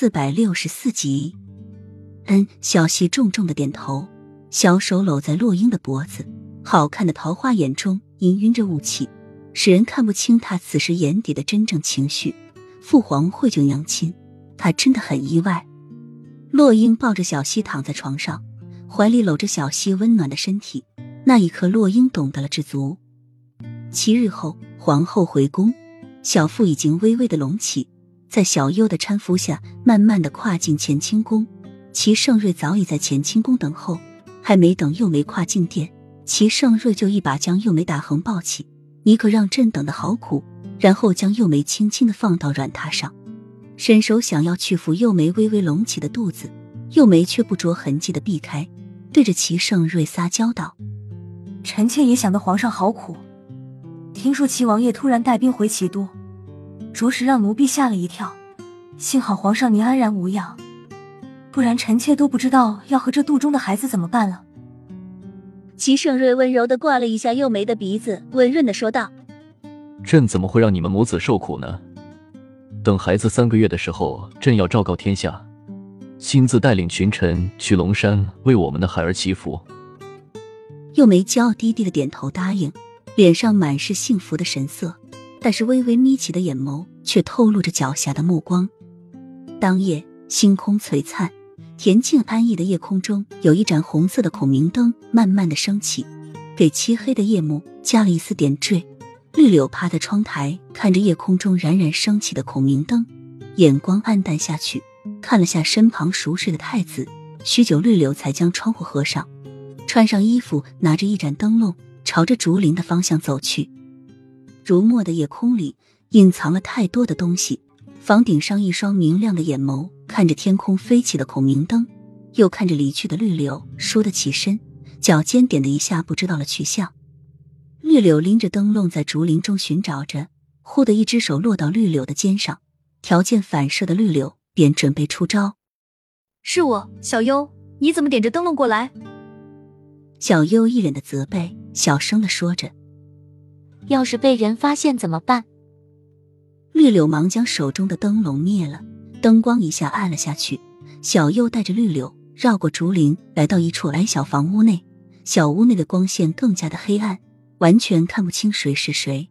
四百六十四集。嗯，小溪重重的点头，小手搂在洛英的脖子，好看的桃花眼中氤氲着雾气，使人看不清他此时眼底的真正情绪。父皇会救娘亲，他真的很意外。洛英抱着小溪躺在床上，怀里搂着小溪温暖的身体，那一刻，洛英懂得了知足。七日后，皇后回宫，小腹已经微微的隆起，在小优的搀扶下，慢慢的跨进乾清宫。齐盛瑞早已在乾清宫等候，还没等幼梅跨进殿，齐盛瑞就一把将幼梅打横抱起：“你可让朕等的好苦。”然后将幼梅轻轻的放到软榻上，伸手想要去抚幼梅微微隆起的肚子，幼梅却不着痕迹的避开，对着齐盛瑞撒娇道：“臣妾也想的皇上好苦。听说齐王爷突然带兵回齐都，着实让奴婢吓了一跳。幸好皇上您安然无恙。”不然，臣妾都不知道要和这肚中的孩子怎么办了。齐盛瑞温柔的挂了一下幼梅的鼻子，温润的说道：“朕怎么会让你们母子受苦呢？等孩子三个月的时候，朕要昭告天下，亲自带领群臣去龙山为我们的孩儿祈福。”幼梅骄傲低低的点头答应，脸上满是幸福的神色，但是微微眯起的眼眸却透露着狡黠的目光。当夜，星空璀璨。恬静安逸的夜空中，有一盏红色的孔明灯慢慢的升起，给漆黑的夜幕加了一丝点缀。绿柳趴在窗台，看着夜空中冉冉升起的孔明灯，眼光暗淡下去，看了下身旁熟睡的太子，许久，绿柳才将窗户合上，穿上衣服，拿着一盏灯笼，朝着竹林的方向走去。如墨的夜空里，隐藏了太多的东西。房顶上，一双明亮的眼眸看着天空飞起的孔明灯，又看着离去的绿柳，倏地起身，脚尖点的一下，不知道了去向。绿柳拎着灯笼在竹林中寻找着，忽的一只手落到绿柳的肩上，条件反射的绿柳便准备出招。是我，小优，你怎么点着灯笼过来？小优一脸的责备，小声的说着：“要是被人发现怎么办？”绿柳忙将手中的灯笼灭了，灯光一下暗了下去。小右带着绿柳绕过竹林，来到一处矮小房屋内。小屋内的光线更加的黑暗，完全看不清谁是谁。